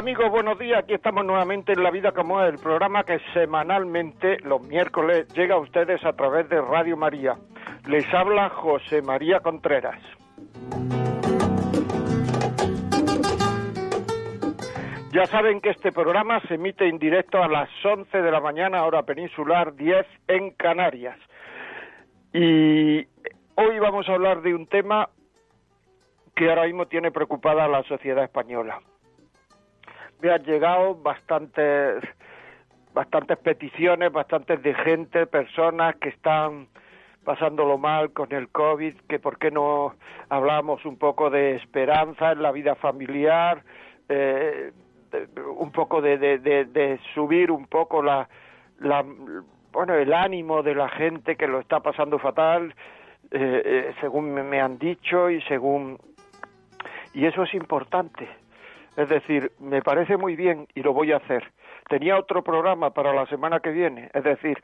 Amigos, buenos días. Aquí estamos nuevamente en La Vida como es, el programa que semanalmente, los miércoles, llega a ustedes a través de Radio María. Les habla José María Contreras. Ya saben que este programa se emite en directo a las 11 de la mañana, hora peninsular, 10 en Canarias. Y hoy vamos a hablar de un tema que ahora mismo tiene preocupada a la sociedad española me han llegado bastantes bastantes peticiones, bastantes de gente, personas que están pasándolo mal con el COVID, que por qué no hablamos un poco de esperanza en la vida familiar, eh, un poco de, de, subir un poco la, bueno, el ánimo de la gente que lo está pasando fatal, eh, eh, según me han dicho y según... Y eso es importante es decir, me parece muy bien y lo voy a hacer. Tenía otro programa para la semana que viene, es decir,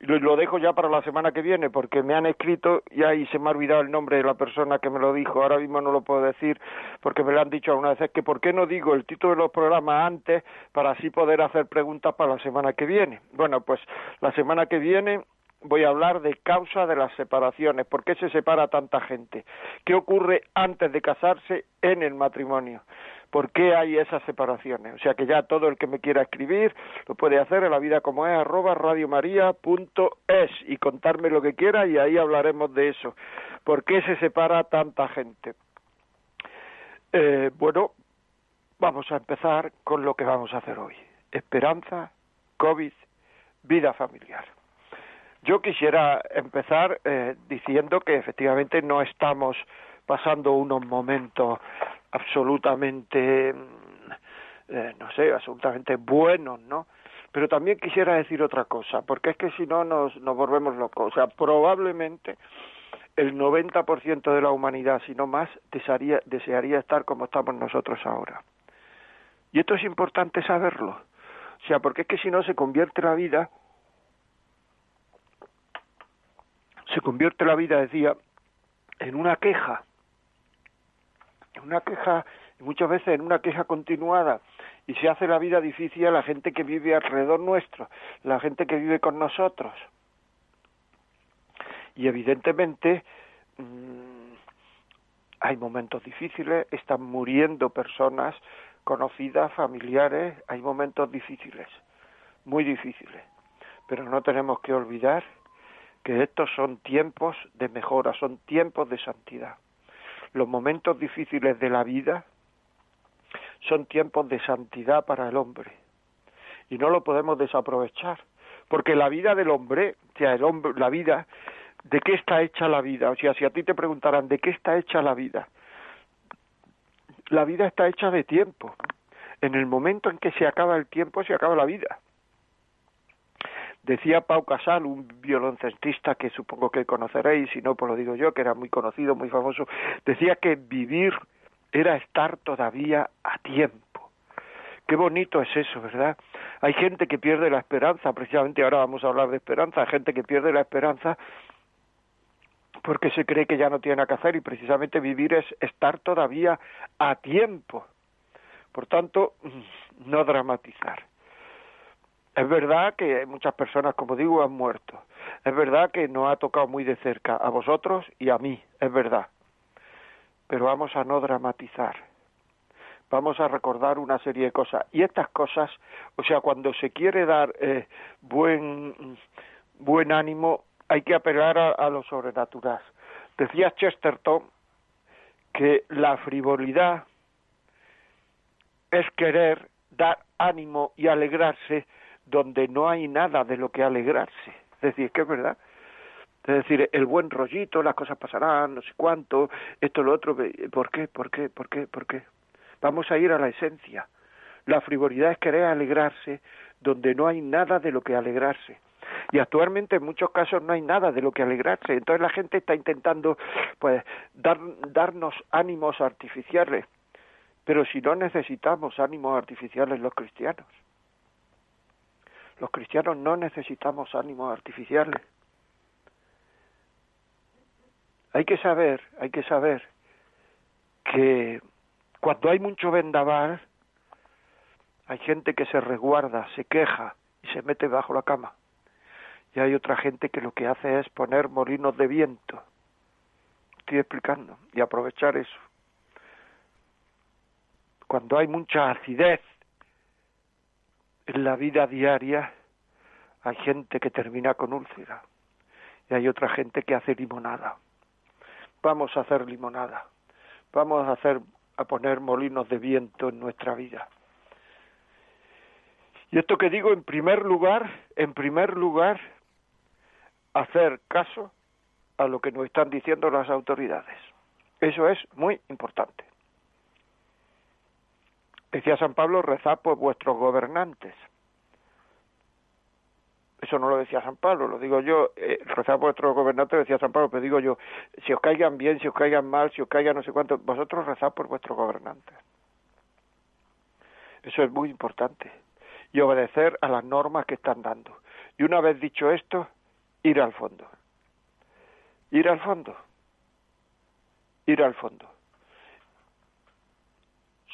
lo dejo ya para la semana que viene porque me han escrito y ahí se me ha olvidado el nombre de la persona que me lo dijo. Ahora mismo no lo puedo decir porque me lo han dicho alguna vez que por qué no digo el título de los programas antes para así poder hacer preguntas para la semana que viene. Bueno, pues la semana que viene voy a hablar de causa de las separaciones, por qué se separa tanta gente, qué ocurre antes de casarse en el matrimonio por qué hay esas separaciones. O sea que ya todo el que me quiera escribir lo puede hacer en la vida como es arroba radiomaria.es y contarme lo que quiera y ahí hablaremos de eso. ¿Por qué se separa tanta gente? Eh, bueno, vamos a empezar con lo que vamos a hacer hoy. Esperanza, COVID, vida familiar. Yo quisiera empezar eh, diciendo que efectivamente no estamos pasando unos momentos absolutamente, mm, eh, no sé, absolutamente buenos, ¿no? Pero también quisiera decir otra cosa, porque es que si no nos, nos volvemos locos. O sea, probablemente el 90% de la humanidad, si no más, desearía, desearía estar como estamos nosotros ahora. Y esto es importante saberlo. O sea, porque es que si no se convierte la vida, se convierte la vida, decía, en una queja una queja, muchas veces en una queja continuada, y se hace la vida difícil a la gente que vive alrededor nuestro, la gente que vive con nosotros. Y evidentemente mm, hay momentos difíciles, están muriendo personas conocidas, familiares, hay momentos difíciles, muy difíciles. Pero no tenemos que olvidar que estos son tiempos de mejora, son tiempos de santidad los momentos difíciles de la vida son tiempos de santidad para el hombre y no lo podemos desaprovechar porque la vida del hombre, o sea, el hombre, la vida, ¿de qué está hecha la vida? O sea, si a ti te preguntaran ¿de qué está hecha la vida? La vida está hecha de tiempo. En el momento en que se acaba el tiempo, se acaba la vida. Decía Pau Casal, un violoncestista que supongo que conoceréis, si no, pues lo digo yo, que era muy conocido, muy famoso, decía que vivir era estar todavía a tiempo. Qué bonito es eso, ¿verdad? Hay gente que pierde la esperanza, precisamente ahora vamos a hablar de esperanza, hay gente que pierde la esperanza porque se cree que ya no tiene nada que hacer y precisamente vivir es estar todavía a tiempo. Por tanto, no dramatizar. Es verdad que muchas personas, como digo, han muerto. Es verdad que nos ha tocado muy de cerca a vosotros y a mí, es verdad. Pero vamos a no dramatizar. Vamos a recordar una serie de cosas. Y estas cosas, o sea, cuando se quiere dar eh, buen, buen ánimo, hay que apelar a, a lo sobrenatural. Decía Chesterton que la frivolidad es querer dar ánimo y alegrarse donde no hay nada de lo que alegrarse. Es decir, que es verdad. Es decir, el buen rollito, las cosas pasarán, no sé cuánto, esto, lo otro, ¿por qué? ¿Por qué? ¿Por qué? ¿Por qué? Vamos a ir a la esencia. La frivolidad es querer alegrarse donde no hay nada de lo que alegrarse. Y actualmente en muchos casos no hay nada de lo que alegrarse. Entonces la gente está intentando pues dar, darnos ánimos artificiales. Pero si no necesitamos ánimos artificiales los cristianos. Los cristianos no necesitamos ánimos artificiales. Hay que saber, hay que saber que cuando hay mucho vendaval, hay gente que se resguarda, se queja y se mete bajo la cama. Y hay otra gente que lo que hace es poner molinos de viento. Estoy explicando. Y aprovechar eso. Cuando hay mucha acidez en la vida diaria, hay gente que termina con úlcera. Y hay otra gente que hace limonada. Vamos a hacer limonada. Vamos a hacer a poner molinos de viento en nuestra vida. Y esto que digo en primer lugar, en primer lugar, hacer caso a lo que nos están diciendo las autoridades. Eso es muy importante. Decía San Pablo, rezad por vuestros gobernantes. Eso no lo decía San Pablo, lo digo yo, eh, rezad por vuestros gobernantes, decía San Pablo, pero digo yo, si os caigan bien, si os caigan mal, si os caigan no sé cuánto, vosotros rezad por vuestros gobernantes. Eso es muy importante. Y obedecer a las normas que están dando. Y una vez dicho esto, ir al fondo. Ir al fondo. Ir al fondo.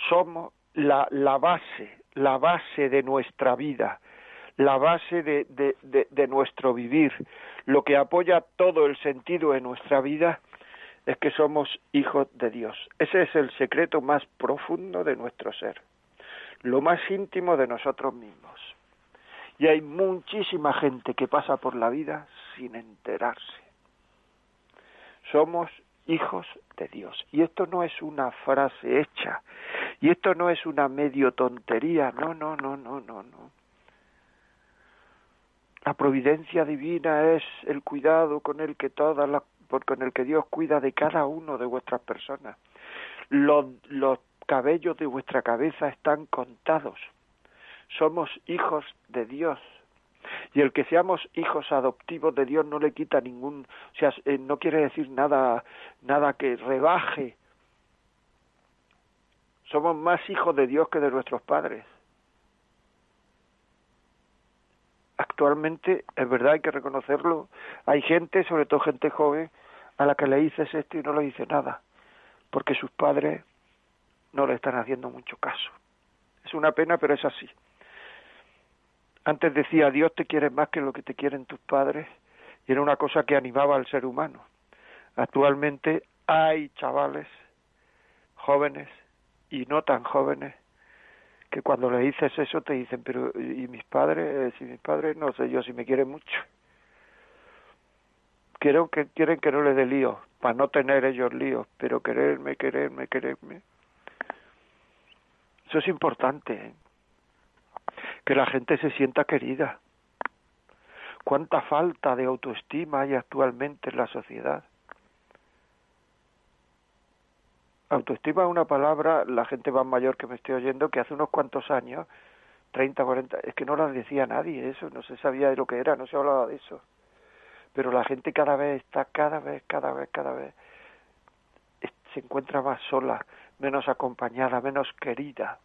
Somos la, la base, la base de nuestra vida, la base de, de, de, nuestro vivir, lo que apoya todo el sentido de nuestra vida es que somos hijos de Dios. Ese es el secreto más profundo de nuestro ser, lo más íntimo de nosotros mismos. Y hay muchísima gente que pasa por la vida sin enterarse. Somos hijos de Dios. Y esto no es una frase hecha. Y esto no es una medio tontería. No, no, no, no, no, no. La providencia divina es el cuidado con el que todas las con el que Dios cuida de cada uno de vuestras personas. Los, los cabellos de vuestra cabeza están contados somos hijos de Dios. Y el que seamos hijos adoptivos de Dios no le quita ningún, o sea, eh, no quiere decir nada, nada que rebaje. Somos más hijos de Dios que de nuestros padres. Actualmente, es verdad, hay que reconocerlo, hay gente, sobre todo gente joven, a la que le dices esto y no le dice nada, porque sus padres no le están haciendo mucho caso. Es una pena, pero es así. Antes decía, Dios te quiere más que lo que te quieren tus padres, y era una cosa que animaba al ser humano. Actualmente hay chavales, jóvenes y no tan jóvenes, que cuando le dices eso te dicen, pero ¿y mis padres? Eh, si mis padres no sé yo si me quieren mucho. Quieren que, quieren que no les dé lío, para no tener ellos líos, pero quererme, quererme, quererme. Eso es importante. ¿eh? que la gente se sienta querida. ¿Cuánta falta de autoestima hay actualmente en la sociedad? Autoestima es una palabra, la gente más mayor que me estoy oyendo, que hace unos cuantos años, 30, 40, es que no la decía nadie eso, no se sabía de lo que era, no se hablaba de eso. Pero la gente cada vez está, cada vez, cada vez, cada vez, se encuentra más sola, menos acompañada, menos querida.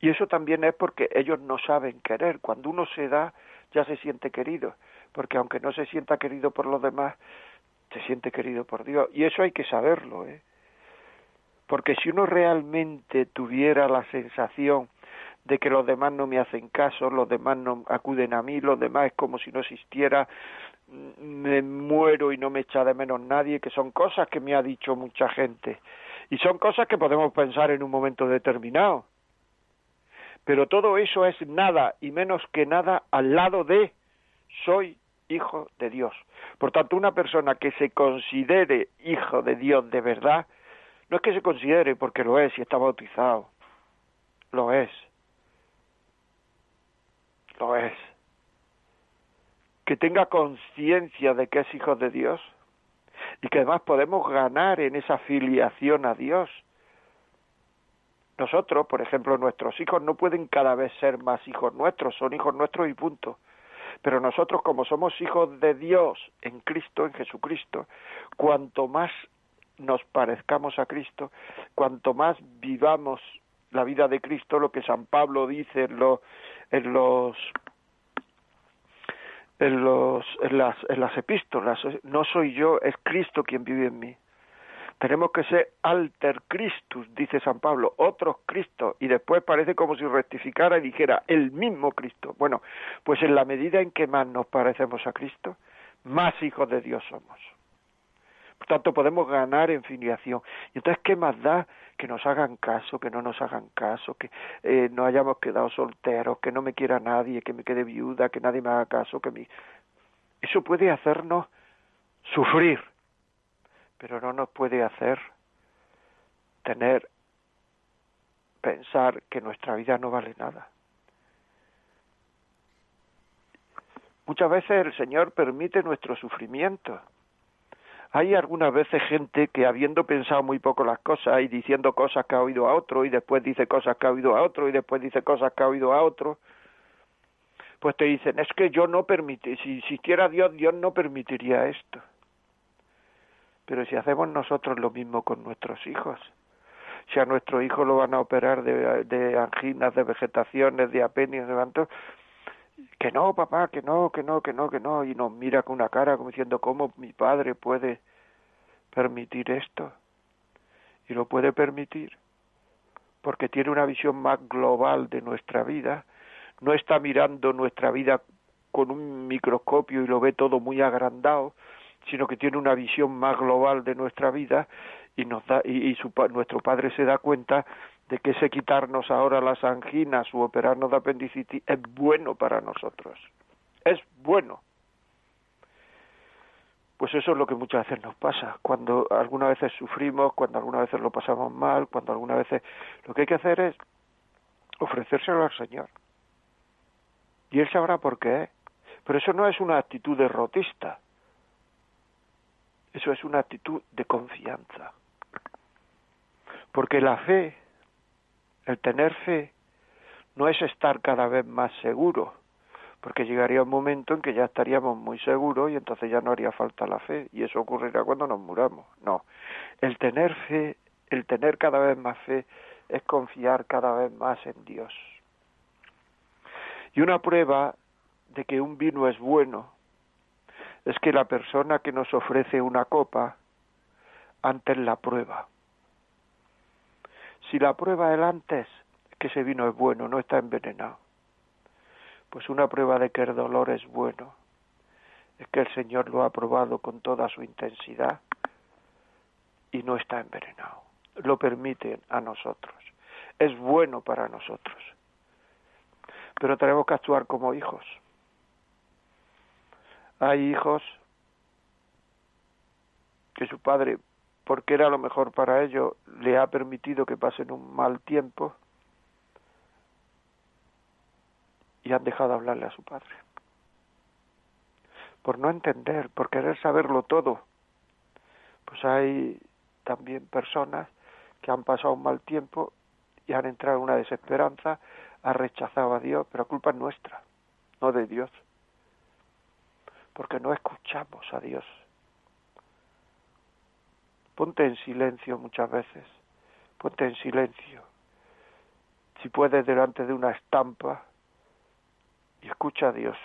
Y eso también es porque ellos no saben querer. Cuando uno se da, ya se siente querido, porque aunque no se sienta querido por los demás, se siente querido por Dios. Y eso hay que saberlo, ¿eh? Porque si uno realmente tuviera la sensación de que los demás no me hacen caso, los demás no acuden a mí, los demás es como si no existiera, mm, me muero y no me echa de menos nadie, que son cosas que me ha dicho mucha gente. Y son cosas que podemos pensar en un momento determinado pero todo eso es nada y menos que nada al lado de soy hijo de Dios. Por tanto, una persona que se considere hijo de Dios de verdad, no es que se considere porque lo es y está bautizado, lo es, lo es. Que tenga conciencia de que es hijo de Dios y que además podemos ganar en esa filiación a Dios Nosotros, por ejemplo, nuestros hijos no pueden cada vez ser más hijos nuestros, son hijos nuestros y punto. Pero nosotros, como somos hijos de Dios en Cristo, en Jesucristo, cuanto más nos parezcamos a Cristo, cuanto más vivamos la vida de Cristo, lo que San Pablo dice en, los en los en los en las en las epístolas, no soy yo, es Cristo quien vive en mí. Tenemos que ser alter Christus, dice San Pablo, otros Cristo, y después parece como si rectificara y dijera el mismo Cristo. Bueno, pues en la medida en que más nos parecemos a Cristo, más hijos de Dios somos. Por tanto, podemos ganar en filiación. Y entonces, ¿qué más da que nos hagan caso, que no nos hagan caso, que eh, no hayamos quedado solteros, que no me quiera nadie, que me quede viuda, que nadie me haga caso, que mi... Eso puede hacernos sufrir, pero no nos puede hacer tener, pensar que nuestra vida no vale nada. Muchas veces el Señor permite nuestro sufrimiento. Hay algunas veces gente que habiendo pensado muy poco las cosas y diciendo cosas que ha oído a otro y después dice cosas que ha oído a otro y después dice cosas que ha oído a otro, pues te dicen, es que yo no permite, si existiera Dios, Dios no permitiría esto. Pero si hacemos nosotros lo mismo con nuestros hijos, si a nuestro hijo lo van a operar de, de anginas, de vegetaciones, de apenios, de levantos, que no, papá, que no, que no, que no, que no, y nos mira con una cara como diciendo, ¿cómo mi padre puede permitir esto? Y lo puede permitir porque tiene una visión más global de nuestra vida, no está mirando nuestra vida con un microscopio y lo ve todo muy agrandado, sino que tiene una visión más global de nuestra vida y nos da y, su, nuestro padre se da cuenta de que ese quitarnos ahora las anginas o operarnos de apendicitis es bueno para nosotros. Es bueno. Pues eso es lo que muchas veces nos pasa. Cuando algunas veces sufrimos, cuando algunas veces lo pasamos mal, cuando algunas veces lo que hay que hacer es ofrecérselo al Señor. Y Él sabrá por qué. Pero eso no es una actitud derrotista. Eso es una actitud de confianza. Porque la fe, el tener fe, no es estar cada vez más seguro, porque llegaría un momento en que ya estaríamos muy seguros y entonces ya no haría falta la fe, y eso ocurrirá cuando nos muramos. No, el tener fe, el tener cada vez más fe, es confiar cada vez más en Dios. Y una prueba de que un vino es bueno es que la persona que nos ofrece una copa antes la prueba. Si la prueba el antes, que ese vino es bueno, no está envenenado. Pues una prueba de que el dolor es bueno es que el Señor lo ha probado con toda su intensidad y no está envenenado. Lo permite a nosotros. Es bueno para nosotros. Pero tenemos que actuar como hijos. Hay hijos que su padre, porque era lo mejor para ellos, le ha permitido que pasen un mal tiempo y han dejado de hablarle a su padre. Por no entender, por querer saberlo todo. Pues hay también personas que han pasado un mal tiempo y han entrado en una desesperanza, han rechazado a Dios, pero culpa es nuestra, no de Dios porque no escuchamos a Dios. Ponte en silencio muchas veces, ponte en silencio. Si puedes delante de una estampa y escucha a Dios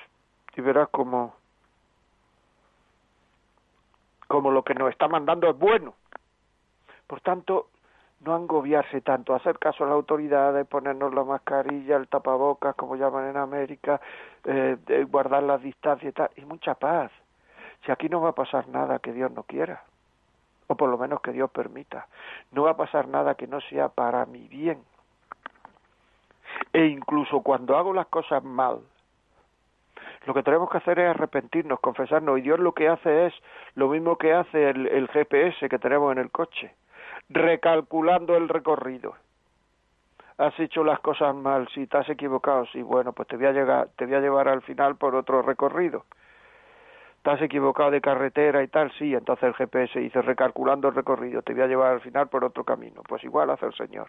y verás como como lo que nos está mandando es bueno. Por tanto, no angobiarse tanto, hacer caso a las autoridades, ponernos la mascarilla, el tapabocas, como llaman en América, eh, guardar las distancias y y mucha paz. Si aquí no va a pasar nada que Dios no quiera, o por lo menos que Dios permita, no va a pasar nada que no sea para mi bien. E incluso cuando hago las cosas mal, lo que tenemos que hacer es arrepentirnos, confesarnos, y Dios lo que hace es lo mismo que hace el, el GPS que tenemos en el coche recalculando el recorrido. Has hecho las cosas mal, si te has equivocado, sí, bueno, pues te voy a te voy a llevar al final por otro recorrido. Te has equivocado de carretera y tal, sí, entonces el GPS dice recalculando el recorrido, te voy a llevar al final por otro camino. Pues igual hace el Señor.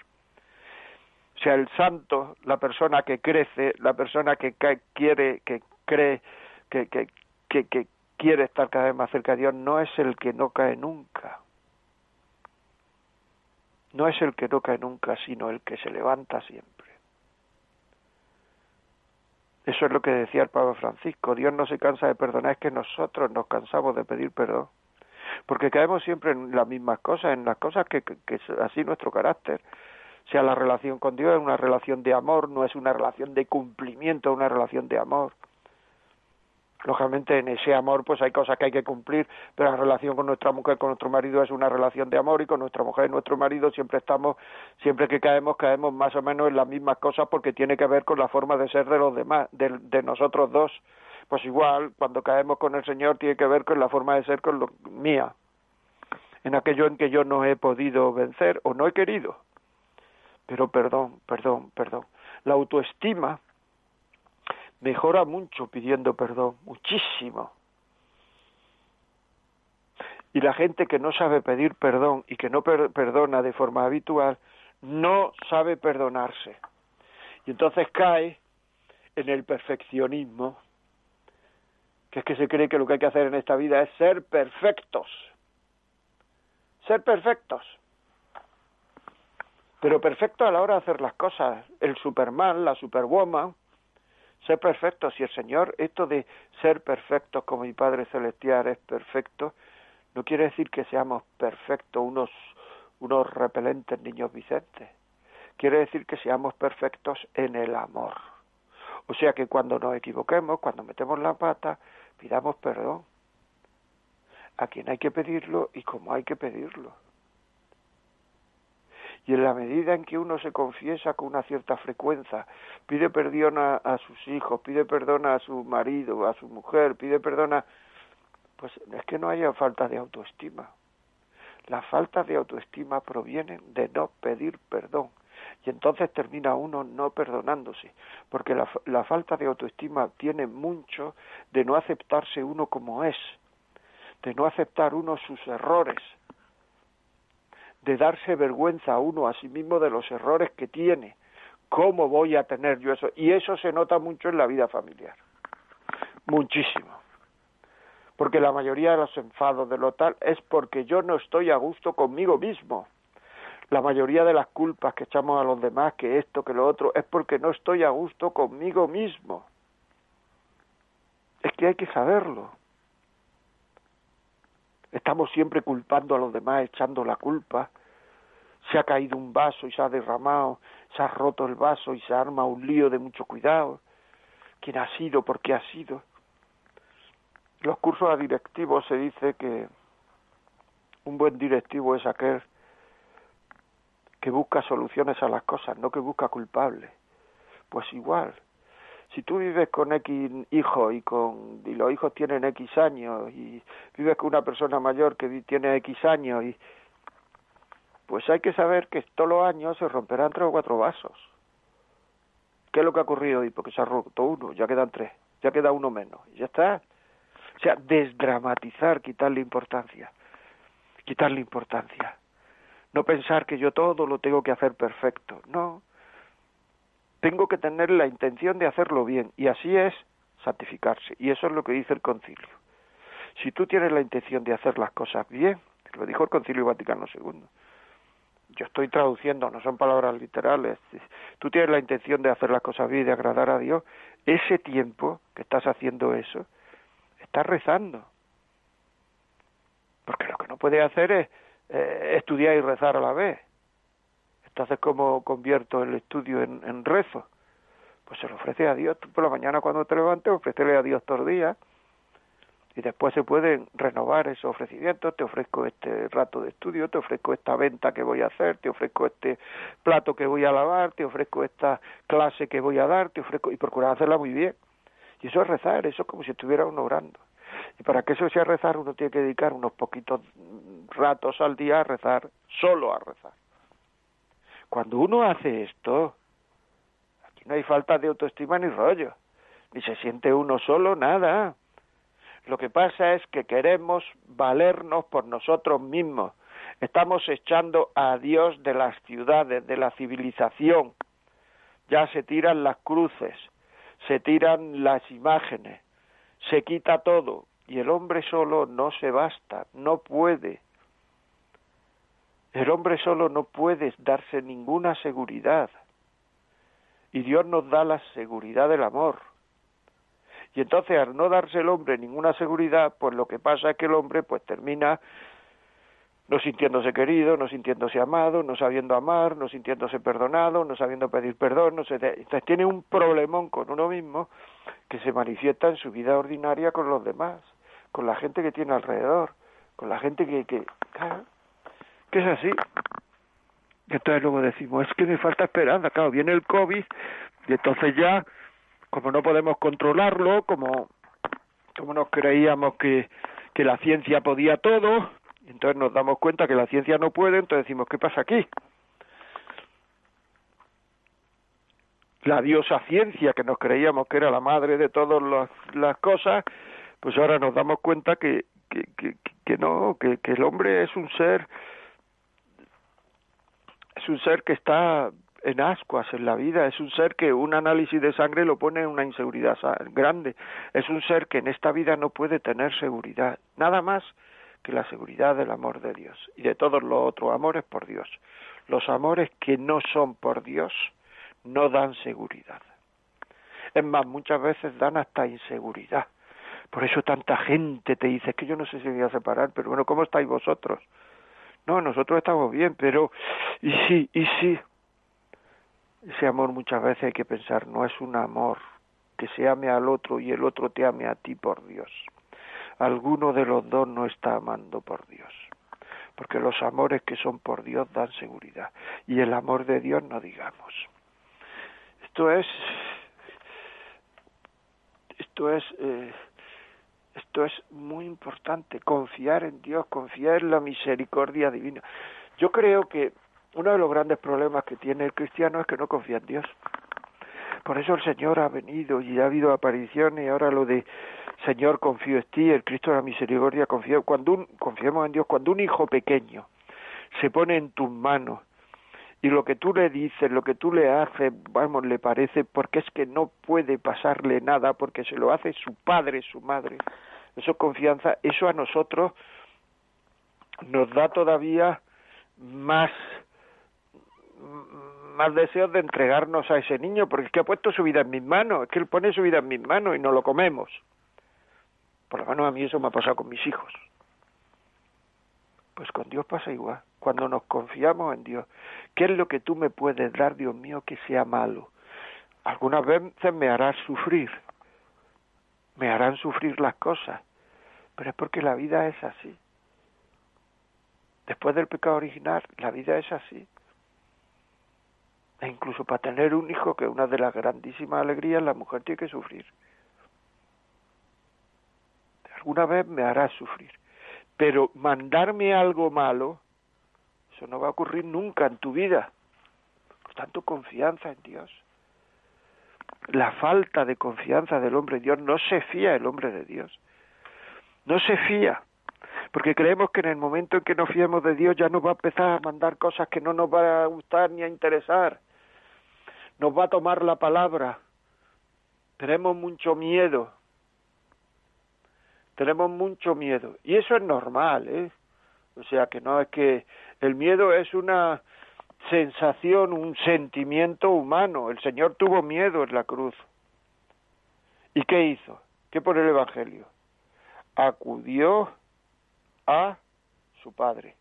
sea, el santo, la persona que crece, la persona que quiere, que cree, que, que, que quiere estar cada vez más cerca de Dios, no es el que no cae nunca. No es el que no cae nunca, sino el que se levanta siempre. Eso es lo que decía el Papa Francisco. Dios no se cansa de perdonar, es que nosotros nos cansamos de pedir perdón. Porque caemos siempre en las mismas cosas, en las cosas que, que, es así nuestro carácter. Sea, la relación con Dios es una relación de amor, no es una relación de cumplimiento, es una relación de amor. Lógicamente en ese amor pues hay cosas que hay que cumplir, pero la relación con nuestra mujer, con nuestro marido es una relación de amor y con nuestra mujer y nuestro marido siempre estamos, siempre que caemos, caemos más o menos en las mismas cosas porque tiene que ver con la forma de ser de los demás, de, de nosotros dos. Pues igual, cuando caemos con el Señor tiene que ver con la forma de ser con lo mía, en aquello en que yo no he podido vencer o no he querido. Pero perdón, perdón, perdón. La autoestima mejora mucho pidiendo perdón, muchísimo. Y la gente que no sabe pedir perdón y que no perdona de forma habitual, no sabe perdonarse. Y entonces cae en el perfeccionismo, que es que se cree que lo que hay que hacer en esta vida es ser perfectos. Ser perfectos. Pero perfecto a la hora de hacer las cosas. El Superman, la Superwoman, ser perfecto, si el Señor, esto de ser perfectos como mi Padre Celestial es perfecto, no quiere decir que seamos perfectos, unos, unos repelentes niños Vicentes. Quiere decir que seamos perfectos en el amor. O sea que cuando nos equivoquemos, cuando metemos la pata, pidamos perdón. A quien hay que pedirlo y cómo hay que pedirlo. Y en la medida en que uno se confiesa con una cierta frecuencia, pide perdón a, sus hijos, pide perdón a su marido, a su mujer, pide perdón a... Pues es que no haya falta de autoestima. La falta de autoestima proviene de no pedir perdón. Y entonces termina uno no perdonándose, porque la, la falta de autoestima tiene mucho de no aceptarse uno como es, de no aceptar uno sus errores, de darse vergüenza a uno a sí mismo de los errores que tiene. ¿Cómo voy a tener yo eso? Y eso se nota mucho en la vida familiar. Muchísimo. Porque la mayoría de los enfados de lo tal es porque yo no estoy a gusto conmigo mismo. La mayoría de las culpas que echamos a los demás, que esto, que lo otro, es porque no estoy a gusto conmigo mismo. Es que hay que saberlo. Estamos siempre culpando a los demás, echando la culpa. Se ha caído un vaso y se ha derramado, se ha roto el vaso y se arma un lío de mucho cuidado. ¿Quién ha sido? ¿Por qué ha sido? Los cursos a directivos se dice que un buen directivo es aquel que busca soluciones a las cosas, no que busca culpables. Pues igual, si tú vives con X hijos y, con, y los hijos tienen X años y vives con una persona mayor que tiene X años y pues hay que saber que todos los años se romperán tres o cuatro vasos. ¿Qué es lo que ha ocurrido hoy? Porque se ha roto uno, ya quedan tres, ya queda uno menos, y ya está. O sea, desdramatizar, quitarle importancia, quitarle importancia. No pensar que yo todo lo tengo que hacer perfecto, no tengo que tener la intención de hacerlo bien y así es santificarse y eso es lo que dice el concilio. Si tú tienes la intención de hacer las cosas bien, lo dijo el concilio Vaticano II, yo estoy traduciendo, no son palabras literales, tú tienes la intención de hacer las cosas bien y de agradar a Dios, ese tiempo que estás haciendo eso, estás rezando. Porque lo que no puedes hacer es eh, estudiar y rezar a la vez. Entonces, ¿cómo convierto el estudio en, rezo? Pues se lo ofrece a Dios. Por la mañana cuando te levantes, ofrécele a Dios todos los días. Y después se pueden renovar esos ofrecimientos. Te ofrezco este rato de estudio, te ofrezco esta venta que voy a hacer, te ofrezco este plato que voy a lavar, te ofrezco esta clase que voy a dar, te ofrezco... Y procurar hacerla muy bien. Y eso es rezar, eso es como si estuviera uno orando. Y para que eso sea rezar, uno tiene que dedicar unos poquitos ratos al día a rezar, solo a rezar. Cuando uno hace esto, aquí no hay falta de autoestima ni rollo, ni se siente uno solo, nada. Lo que pasa es que queremos valernos por nosotros mismos. Estamos echando a Dios de las ciudades, de la civilización. ya se tiran las cruces, se tiran las imágenes, se quita todo, y el hombre solo no se basta, no puede. El hombre solo no puede darse ninguna seguridad. Y Dios nos da la seguridad del amor. Y entonces al no darse el hombre ninguna seguridad, pues lo que pasa es que el hombre pues termina no sintiéndose querido, no sintiéndose amado, no sabiendo amar, no sintiéndose perdonado, no sabiendo pedir perdón, no sé, entonces tiene un problemón con uno mismo que se manifiesta en su vida ordinaria con los demás, con la gente que tiene alrededor, con la gente que, que, que es así. Entonces luego decimos, es que me falta esperanza, claro, viene el COVID y entonces ya, como no podemos controlarlo, como, como nos creíamos que, que la ciencia podía todo, entonces nos damos cuenta que la ciencia no puede, entonces decimos, ¿qué pasa aquí? La diosa ciencia, que nos creíamos que era la madre de todas las, cosas, pues ahora nos damos cuenta que, que, que, no, que el hombre es un ser, es un ser que está en ascuas en la vida, es un ser que un análisis de sangre lo pone en una inseguridad grande, es un ser que en esta vida no puede tener seguridad, nada más que la seguridad del amor de Dios y de todos los otros amores por Dios. Los amores que no son por Dios no dan seguridad. Es más, muchas veces dan hasta inseguridad. Por eso tanta gente te dice, que yo no sé si voy a separar, pero bueno, ¿cómo estáis vosotros? No, nosotros estamos bien, pero y sí, y sí. Ese amor muchas veces hay que pensar, no es un amor que se ame al otro y el otro te ame a ti por Dios alguno de los dos no está amando por Dios. Porque los amores que son por Dios dan seguridad. Y el amor de Dios no digamos. Esto es, esto es, eh, esto es muy importante, confiar en Dios, confiar en la misericordia divina. Yo creo que uno de los grandes problemas que tiene el cristiano es que no confía en Dios. Por eso el Señor ha venido y ha habido apariciones y ahora lo de Señor, confío en ti, el Cristo de la misericordia, confío. Cuando un, confiemos en Dios, cuando un hijo pequeño se pone en tus manos y lo que tú le dices, lo que tú le haces, vamos, le parece, porque es que no puede pasarle nada, porque se lo hace su padre, su madre. Eso es confianza, eso a nosotros nos da todavía más más deseos de entregarnos a ese niño, porque es que ha puesto su vida en mis manos, es que él pone su vida en mis manos y no lo comemos. Por lo menos a mí eso me ha pasado con mis hijos. Pues con Dios pasa igual. Cuando nos confiamos en Dios, ¿qué es lo que tú me puedes dar, Dios mío, que sea malo? Algunas veces me harás sufrir, me harán sufrir las cosas, pero es porque la vida es así. Después del pecado original, la vida es así. E incluso para tener un hijo, que es una de las grandísimas alegrías, la mujer tiene que sufrir alguna vez me hará sufrir. Pero mandarme algo malo, eso no va a ocurrir nunca en tu vida. Por tanto, confianza en Dios. La falta de confianza del hombre en Dios, no se fía el hombre de Dios. No se fía. Porque creemos que en el momento en que nos fiemos de Dios ya nos va a empezar a mandar cosas que no nos va a gustar ni a interesar. Nos va a tomar la palabra. Tenemos mucho miedo tenemos mucho miedo y eso es normal, ¿eh? O sea que no es que el miedo es una sensación, un sentimiento humano. El Señor tuvo miedo en la cruz. ¿Y qué hizo? ¿Qué por el Evangelio? Acudió a su Padre.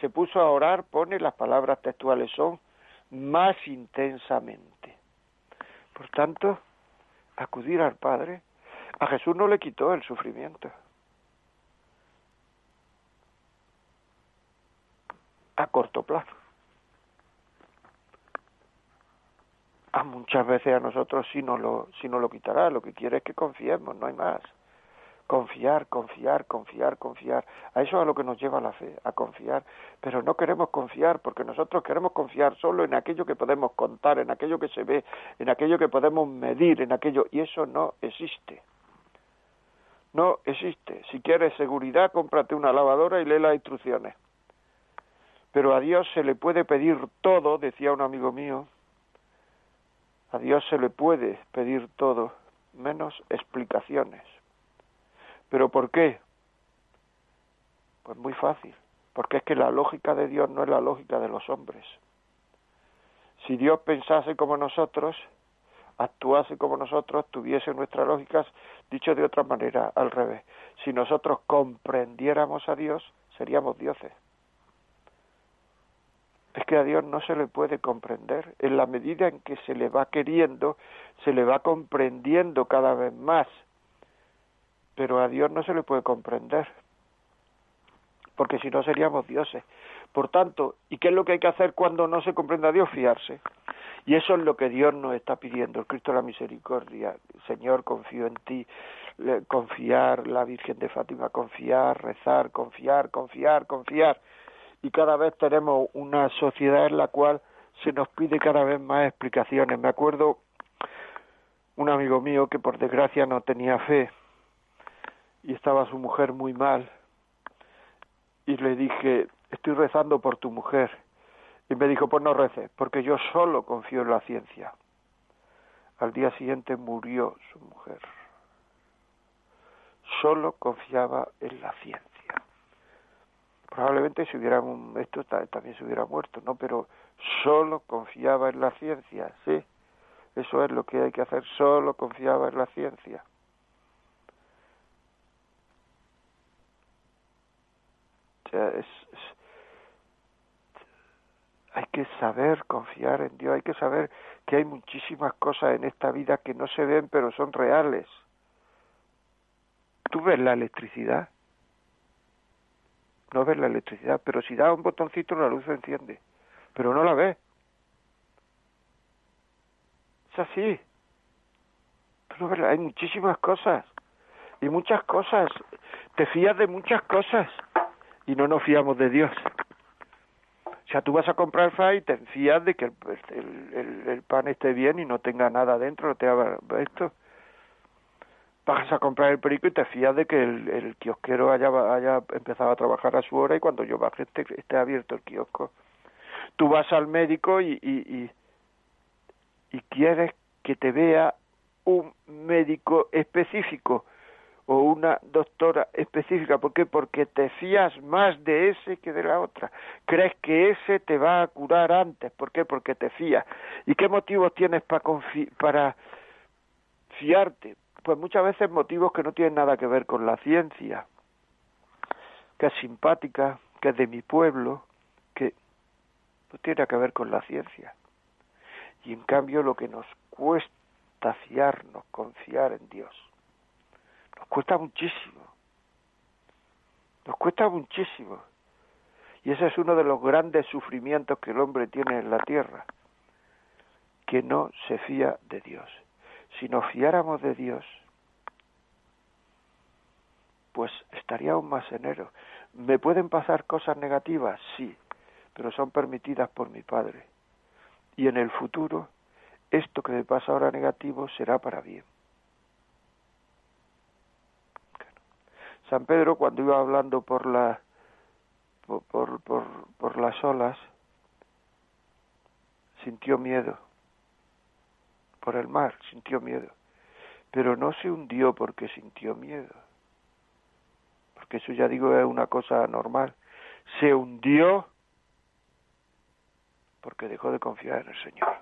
Se puso a orar, pone las palabras textuales son más intensamente. Por tanto, acudir al Padre a Jesús no le quitó el sufrimiento. A corto plazo. A muchas veces a nosotros sí nos lo, sí nos lo quitará. Lo que quiere es que confiemos, no hay más. Confiar, confiar, confiar, confiar. A eso es a lo que nos lleva la fe, a confiar. Pero no queremos confiar porque nosotros queremos confiar solo en aquello que podemos contar, en aquello que se ve, en aquello que podemos medir, en aquello. Y eso no existe. No existe. Si quieres seguridad, cómprate una lavadora y lee las instrucciones. Pero a Dios se le puede pedir todo, decía un amigo mío, A Dios se le puede pedir todo, menos explicaciones. ¿Pero por qué? Pues muy fácil, porque es que la lógica de Dios no es la lógica de los hombres. Si Dios pensase como nosotros, actuase como nosotros, tuviese nuestras lógicas, dicho de otra manera, al revés. Si nosotros comprendiéramos a Dios, seríamos dioses. Es que a Dios no se le puede comprender. En la medida en que se le va queriendo, se le va comprendiendo cada vez más. Pero a Dios no se le puede comprender. Porque si no seríamos dioses. Por tanto, ¿y qué es lo que hay que hacer cuando no se comprende a Dios? Fiarse. Y eso es lo que Dios nos está pidiendo, el Cristo de la Misericordia. Señor, confío en ti. Confiar, la Virgen de Fátima, confiar, rezar, confiar, confiar, confiar y cada vez tenemos una sociedad en la cual se nos pide cada vez más explicaciones. Me acuerdo un amigo mío que por desgracia no tenía fe y estaba su mujer muy mal y le dije, estoy rezando por tu mujer. Y me dijo, pues no reces, porque yo solo confío en la ciencia. Al día siguiente murió su mujer. Solo confiaba en la ciencia probablemente si hubiera esto también se hubiera muerto, ¿no? Pero solo confiaba en la ciencia, sí. Eso es lo que hay que hacer, solo confiaba en la ciencia. O sea, es, hay que saber confiar en Dios, hay que saber que hay muchísimas cosas en esta vida que no se ven pero son reales. ¿Tú ves la electricidad? No ves la electricidad, pero si da un botoncito la luz se enciende, pero no la ves. Es así. Pero hay muchísimas cosas y muchas cosas. Te fías de muchas cosas y no nos fiamos de Dios. O sea, tú vas a comprar fa y te fías de que el, el, el, pan esté bien y no tenga nada dentro, no te haga esto vas a comprar el perico y te fías de que el, el kiosquero haya, haya empezado a trabajar a su hora y cuando yo baje esté, esté abierto el kiosco. Tú vas al médico y, y, y, quieres que te vea un médico específico o una doctora específica. ¿Por qué? Porque te fías más de ese que de la otra. Crees que ese te va a curar antes. ¿Por qué? Porque te fías. ¿Y qué motivos tienes para, para fiarte? Pues muchas veces motivos que no tienen nada que ver con la ciencia, que es simpática, que es de mi pueblo, que no tiene que ver con la ciencia. Y en cambio lo que nos cuesta fiarnos, confiar en Dios, nos cuesta muchísimo. Nos cuesta muchísimo. Y ese es uno de los grandes sufrimientos que el hombre tiene en la tierra, que no se fía de Dios. Si nos fiáramos de Dios, pues estaría aún más enero. ¿Me pueden pasar cosas negativas? Sí, pero son permitidas por mi Padre. Y en el futuro, esto que me pasa ahora negativo será para bien. San Pedro, cuando iba hablando por, la, por, por, por las olas, sintió miedo por el mar, sintió miedo, pero no se hundió porque sintió miedo, porque eso ya digo es una cosa normal, se hundió porque dejó de confiar en el Señor.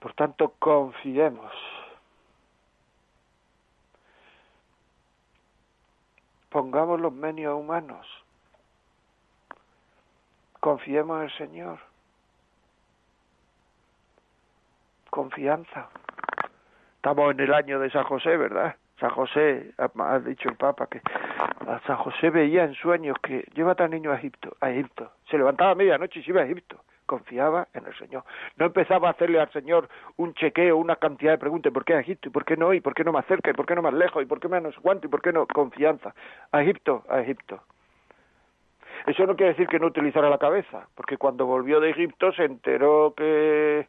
Por tanto, confiemos. Pongamos los medios humanos. Confiemos en el Señor. Confianza. Estamos en el año de San José, ¿verdad? San José, ha dicho el Papa que a San José veía en sueños que lleva a niño a Egipto, a Egipto. Se levantaba a medianoche y se iba a Egipto. Confiaba en el Señor. No empezaba a hacerle al Señor un chequeo, una cantidad de preguntas. ¿Por qué a Egipto? ¿Y por qué no? ¿Y por qué no más cerca? ¿Y por qué no más lejos? ¿Y por qué menos cuánto? ¿Y por qué no? Confianza. A Egipto, a Egipto. Eso no quiere decir que no utilizara la cabeza, porque cuando volvió de Egipto se enteró que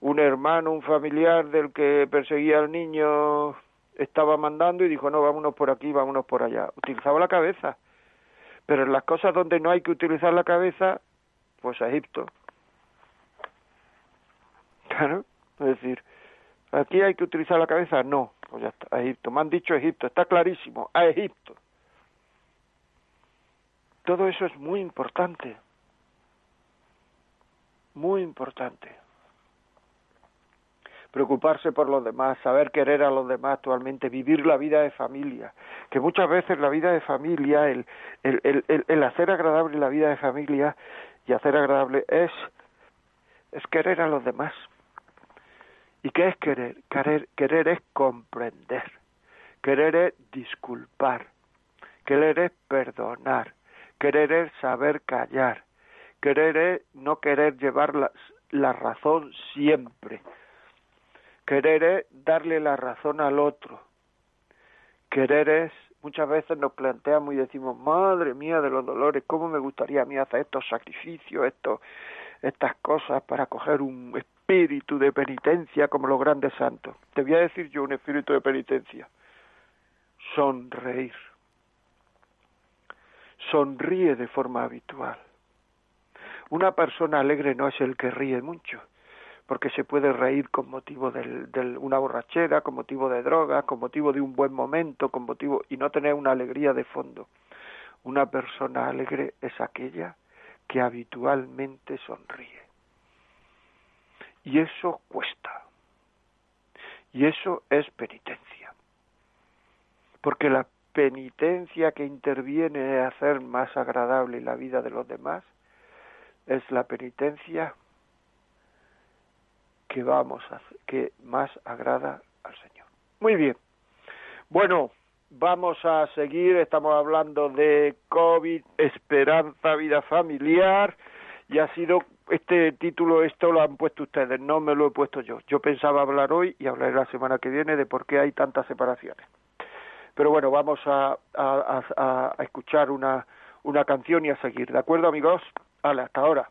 un hermano, un familiar del que perseguía al niño estaba mandando y dijo, no, vámonos por aquí, vámonos por allá. Utilizaba la cabeza. Pero en las cosas donde no hay que utilizar la cabeza, pues a Egipto. Claro, es decir, aquí hay que utilizar la cabeza, no, pues ya está, a Egipto, me han dicho Egipto, está clarísimo, a Egipto. Todo eso es muy importante, muy importante. Preocuparse por los demás, saber querer a los demás actualmente, vivir la vida de familia, que muchas veces la vida de familia, el, el, el, el hacer agradable la vida de familia y hacer agradable es, es querer a los demás. ¿Y qué es querer? Querer, querer es comprender, querer es disculpar, querer es perdonar, Querer es saber callar. Querer es no querer llevar la, la razón siempre. Querer es darle la razón al otro. Querer es, muchas veces nos planteamos y decimos, madre mía de los dolores, ¿cómo me gustaría a mí hacer estos sacrificios, estos, estas cosas para coger un espíritu de penitencia como los grandes santos? Te voy a decir yo un espíritu de penitencia. Sonreír sonríe de forma habitual. Una persona alegre no es el que ríe mucho, porque se puede reír con motivo de una borrachera, con motivo de droga, con motivo de un buen momento, con motivo y no tener una alegría de fondo. Una persona alegre es aquella que habitualmente sonríe. Y eso cuesta. Y eso es penitencia. Porque la penitencia que interviene en hacer más agradable la vida de los demás es la penitencia que vamos a hacer, que más agrada al Señor. Muy bien. Bueno, vamos a seguir, estamos hablando de COVID, esperanza, vida familiar y ha sido este título esto lo han puesto ustedes, no me lo he puesto yo. Yo pensaba hablar hoy y hablaré la semana que viene de por qué hay tantas separaciones. Pero bueno, vamos a, a, a, escuchar una, una canción y a seguir. ¿De acuerdo, amigos? Vale, hasta ahora.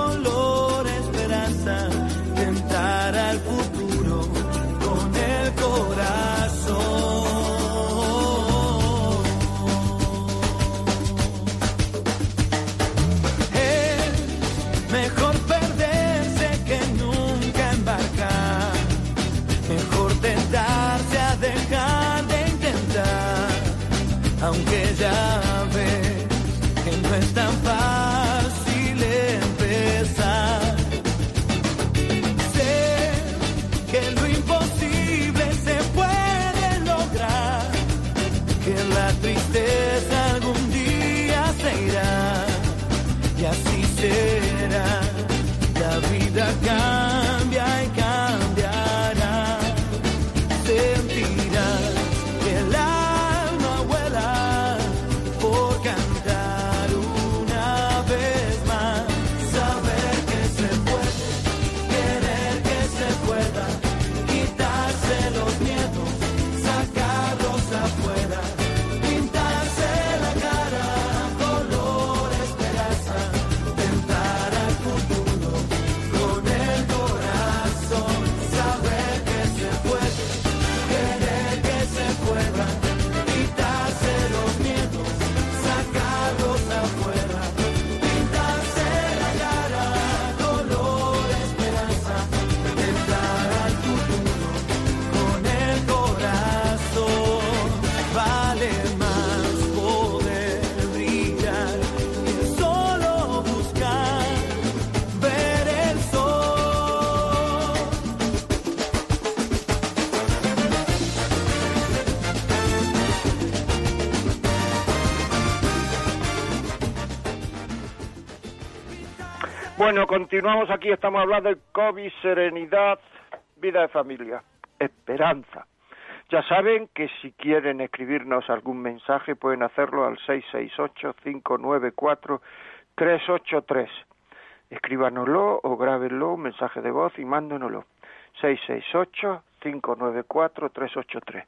continuamos aquí, estamos hablando de COVID, serenidad, vida de familia, esperanza. Ya saben que si quieren escribirnos algún mensaje pueden hacerlo al 668-594-383. Escríbanoslo o grábenlo, un mensaje de voz y mándenoslo. 668-594-383.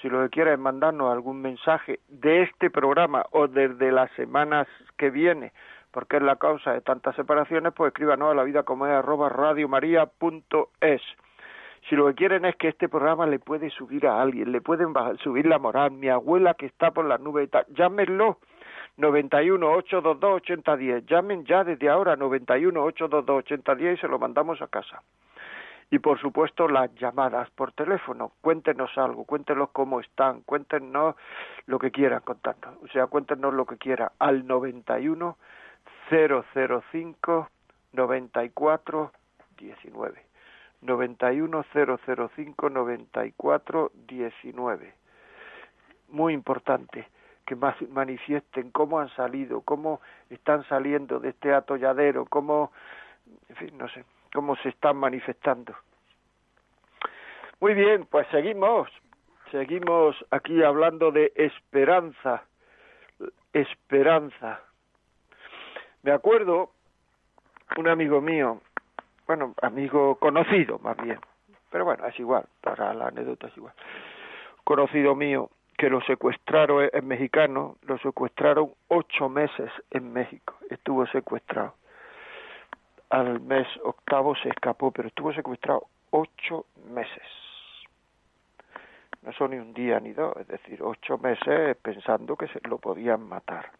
Si lo que quieren es mandarnos algún mensaje de este programa o desde las semanas que viene porque es la causa de tantas separaciones, pues escríbanos a la vida como es arroba radiomaria.es. Si lo que quieren es que este programa le puede subir a alguien, le pueden subir la moral, mi abuela que está por las nubes y tal, llámenlo. 91 822 8010. Llamen ya desde ahora 91 822 8010 y se lo mandamos a casa. Y por supuesto las llamadas por teléfono. Cuéntenos algo, cuéntenos cómo están, cuéntenos lo que quieran contarnos. O sea, cuéntenos lo que quieran al 91 005 94 19 91 005 94 19 muy importante que manifiesten cómo han salido, cómo están saliendo de este atolladero, cómo, en fin, no sé, cómo se están manifestando. Muy bien, pues seguimos, seguimos aquí hablando de esperanza, esperanza. Me acuerdo, un amigo mío, bueno, amigo conocido más bien, pero bueno, es igual, para la anécdota es igual, conocido mío, que lo secuestraron, es mexicano, lo secuestraron ocho meses en México, estuvo secuestrado. Al mes octavo se escapó, pero estuvo secuestrado ocho meses. No son ni un día ni dos, es decir, ocho meses pensando que se lo podían matar.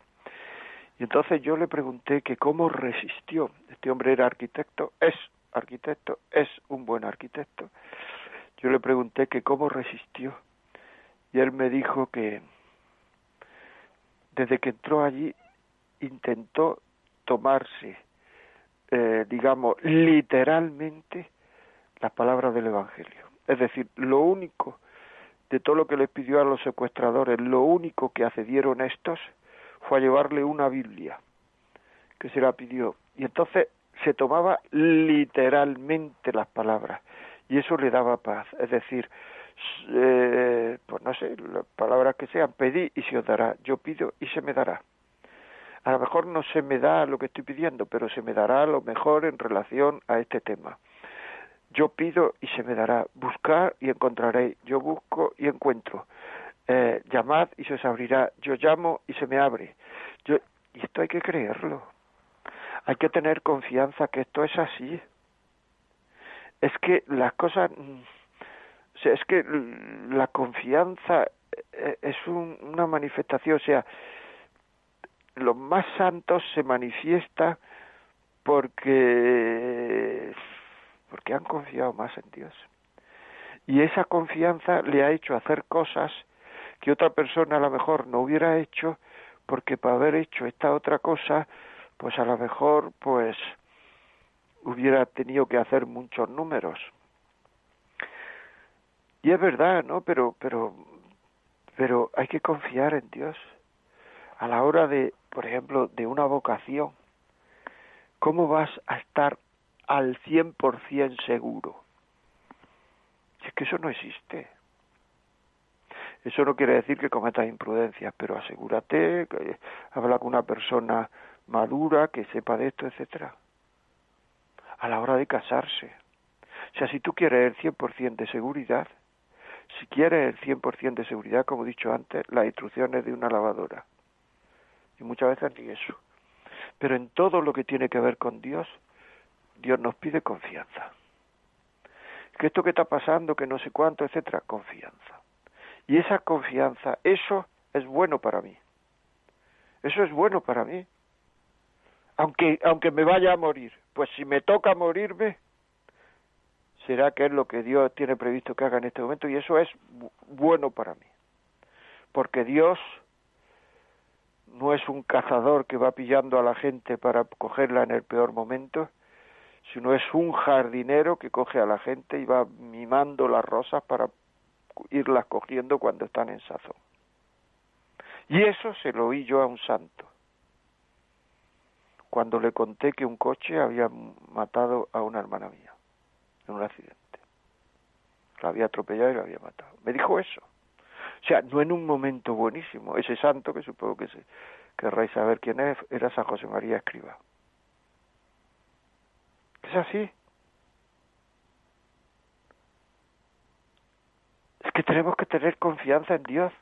Y entonces yo le pregunté que cómo resistió. Este hombre era arquitecto, es arquitecto, es un buen arquitecto. Yo le pregunté que cómo resistió. Y él me dijo que desde que entró allí intentó tomarse, eh, digamos, literalmente las palabras del Evangelio. Es decir, lo único de todo lo que les pidió a los secuestradores, lo único que accedieron estos fue a llevarle una Biblia que se la pidió. Y entonces se tomaba literalmente las palabras y eso le daba paz. Es decir, eh, pues no sé, las palabras que sean, pedí y se os dará, yo pido y se me dará. A lo mejor no se me da lo que estoy pidiendo, pero se me dará lo mejor en relación a este tema. Yo pido y se me dará. Buscar y encontraréis. Yo busco y encuentro eh, llamad y se os abrirá, yo llamo y se me abre. Yo, y esto hay que creerlo. Hay que tener confianza que esto es así. Es que las cosas, mm, es que la confianza eh, es una manifestación, o sea, los más santos se manifiesta porque porque han confiado más en Dios. Y esa confianza le ha hecho hacer cosas que otra persona a lo mejor no hubiera hecho porque para haber hecho esta otra cosa pues a lo mejor pues hubiera tenido que hacer muchos números. Y es verdad no pero pero pero hay que confiar en Dios. A la hora de por ejemplo de una vocación cómo vas a estar al cien por cien seguro es que eso no existe eso no quiere decir que cometas imprudencias, pero asegúrate, que habla con una persona madura que sepa de esto, etcétera. A la hora de casarse. O sea, si tú quieres el 100% de seguridad, si quieres el 100% de seguridad, como he dicho antes, las instrucciones de una lavadora. Y muchas veces ni eso. Pero en todo lo que tiene que ver con Dios, Dios nos pide confianza. Que esto que está pasando, que no sé cuánto, etcétera, confianza. Y esa confianza, eso es bueno para mí. Eso es bueno para mí. Aunque, aunque me vaya a morir, pues si me toca morirme, será que es lo que Dios tiene previsto que haga en este momento y eso es bueno para mí. Porque Dios no es un cazador que va pillando a la gente para cogerla en el peor momento, sino es un jardinero que coge a la gente y va mimando las rosas para irlas cogiendo cuando están en sazón. Y eso se lo oí yo a un santo. cuando le conté que un coche había matado a una hermana mía en un accidente. La había atropellado y la había matado. Me dijo eso. O sea, no en un momento buenísimo. Ese santo, que supongo que se, querráis saber quién es, era San José María Escriba. Es así. Es que tenemos que tener confianza en Dios,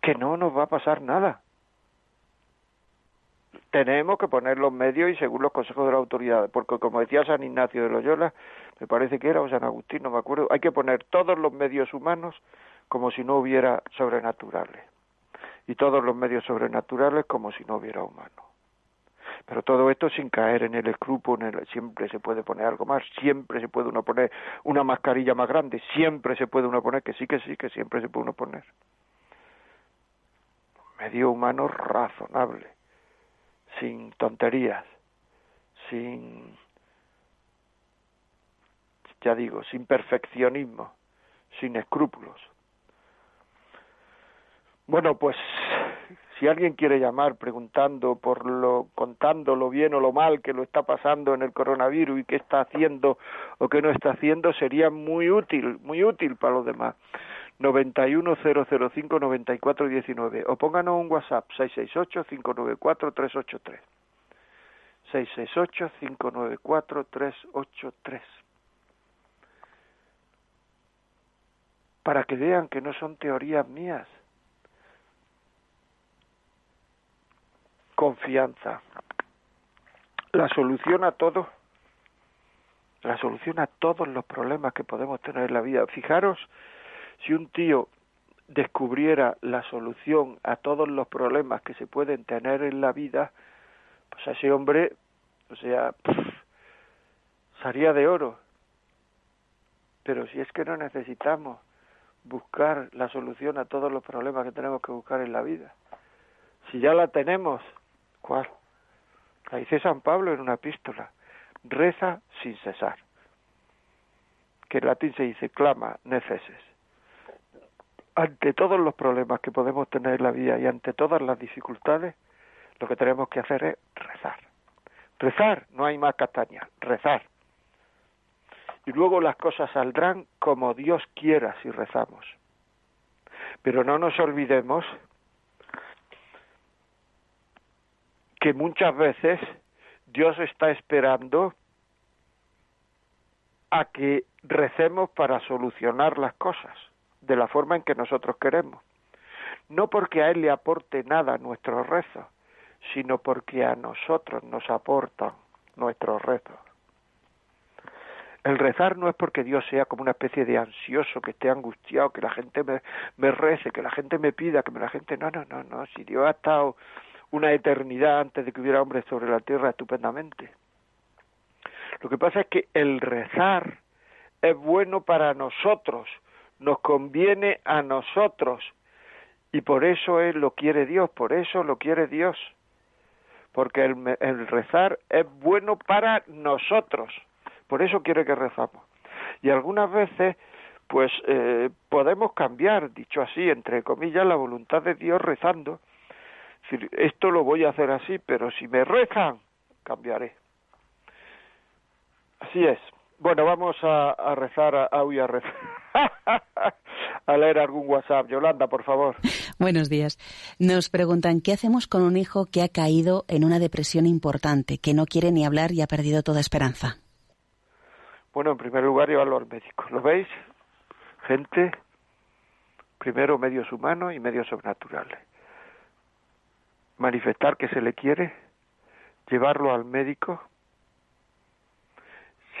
que no nos va a pasar nada. Tenemos que poner los medios y según los consejos de la autoridad, porque como decía San Ignacio de Loyola, me parece que era o San Agustín, no me acuerdo, hay que poner todos los medios humanos como si no hubiera sobrenaturales y todos los medios sobrenaturales como si no hubiera humano. Pero todo esto sin caer en el escrúpulo, siempre se puede poner algo más, siempre se puede uno poner una mascarilla más grande, siempre se puede uno poner, que sí, que sí, que siempre se puede uno poner. Medio humano razonable, sin tonterías, sin, ya digo, sin perfeccionismo, sin escrúpulos. Bueno, pues si alguien quiere llamar preguntando por lo, contando lo bien o lo mal que lo está pasando en el coronavirus y qué está haciendo o qué no está haciendo, sería muy útil, muy útil para los demás. 910059419 o pónganos un WhatsApp 668-594-383. 668-594-383. Para que vean que no son teorías mías confianza. La solución a todo, la solución a todos los problemas que podemos tener en la vida. Fijaros, si un tío descubriera la solución a todos los problemas que se pueden tener en la vida, pues a ese hombre, o sea, sería de oro. Pero si es que no necesitamos buscar la solución a todos los problemas que tenemos que buscar en la vida, si ya la tenemos, ¿Cuál? La dice San Pablo en una epístola. Reza sin cesar. Que en latín se dice clama neceses. Ante todos los problemas que podemos tener en la vida y ante todas las dificultades, lo que tenemos que hacer es rezar. Rezar, no hay más castaña, rezar. Y luego las cosas saldrán como Dios quiera si rezamos. Pero no nos olvidemos que muchas veces Dios está esperando a que recemos para solucionar las cosas de la forma en que nosotros queremos. No porque a Él le aporte nada nuestros rezos, sino porque a nosotros nos aportan nuestros rezos. El rezar no es porque Dios sea como una especie de ansioso, que esté angustiado, que la gente me, me rece, que la gente me pida, que la gente... No, no, no, no. Si Dios ha estado una eternidad antes de que hubiera hombres sobre la tierra estupendamente. Lo que pasa es que el rezar es bueno para nosotros, nos conviene a nosotros, y por eso él lo quiere Dios, por eso lo quiere Dios, porque el, el rezar es bueno para nosotros, por eso quiere que rezamos. Y algunas veces, pues eh, podemos cambiar, dicho así, entre comillas, la voluntad de Dios rezando, esto lo voy a hacer así, pero si me rezan, cambiaré. Así es. Bueno, vamos a, rezar, a, a, a rezar. a leer algún WhatsApp. Yolanda, por favor. Buenos días. Nos preguntan, ¿qué hacemos con un hijo que ha caído en una depresión importante, que no quiere ni hablar y ha perdido toda esperanza? Bueno, en primer lugar, llevarlo al médico. ¿Lo veis? Gente, primero medios humanos y medios sobrenaturales manifestar que se le quiere, llevarlo al médico.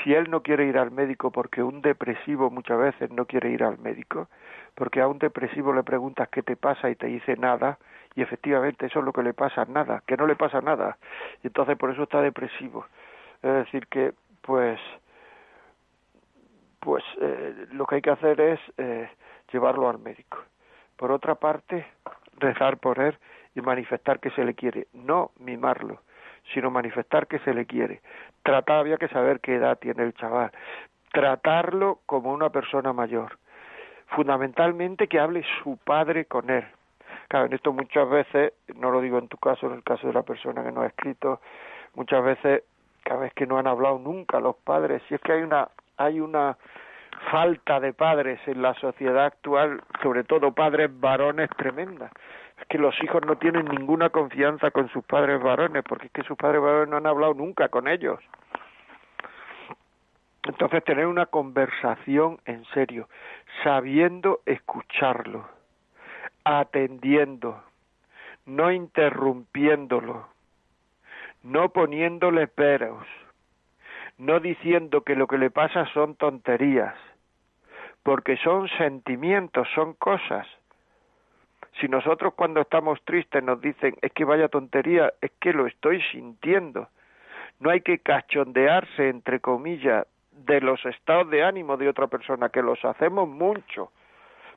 Si él no quiere ir al médico porque un depresivo muchas veces no quiere ir al médico, porque a un depresivo le preguntas qué te pasa y te dice nada, y efectivamente eso es lo que le pasa, nada, que no le pasa nada, y entonces por eso está depresivo. Es decir, que pues pues eh, lo que hay que hacer es eh, llevarlo al médico. Por otra parte, rezar por él y manifestar que se le quiere, no mimarlo, sino manifestar que se le quiere. Tratar, había que saber qué edad tiene el chaval, tratarlo como una persona mayor, fundamentalmente que hable su padre con él. Claro, en esto muchas veces, no lo digo en tu caso, en el caso de la persona que no ha escrito, muchas veces, cada vez que no han hablado nunca los padres, si es que hay una, hay una falta de padres en la sociedad actual, sobre todo padres varones tremenda. Es que los hijos no tienen ninguna confianza con sus padres varones, porque es que sus padres varones no han hablado nunca con ellos. Entonces, tener una conversación en serio, sabiendo escucharlo, atendiendo, no interrumpiéndolo, no poniéndole peros, no diciendo que lo que le pasa son tonterías, porque son sentimientos, son cosas. Si nosotros cuando estamos tristes nos dicen es que vaya tontería, es que lo estoy sintiendo. No hay que cachondearse, entre comillas, de los estados de ánimo de otra persona, que los hacemos mucho.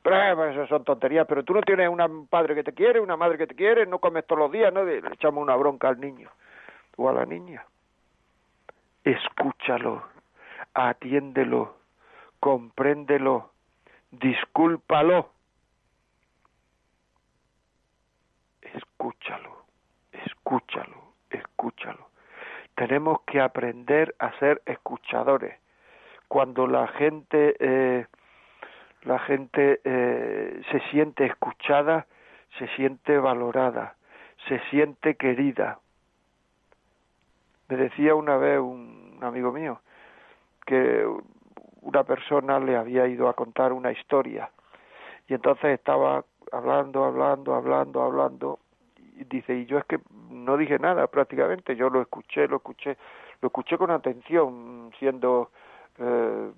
Pero pues, eso son tonterías, pero tú no tienes un padre que te quiere, una madre que te quiere, no comes todos los días, ¿no? Le echamos una bronca al niño o a la niña. Escúchalo, atiéndelo, compréndelo, discúlpalo. Escúchalo, escúchalo, escúchalo. Tenemos que aprender a ser escuchadores cuando la gente eh, la gente eh, se siente escuchada, se siente valorada, se siente querida. Me decía una vez un amigo mío que una persona le había ido a contar una historia y entonces estaba hablando, hablando, hablando, hablando dice, y yo es que no dije nada prácticamente, yo lo escuché, lo escuché, lo escuché con atención, siendo eh,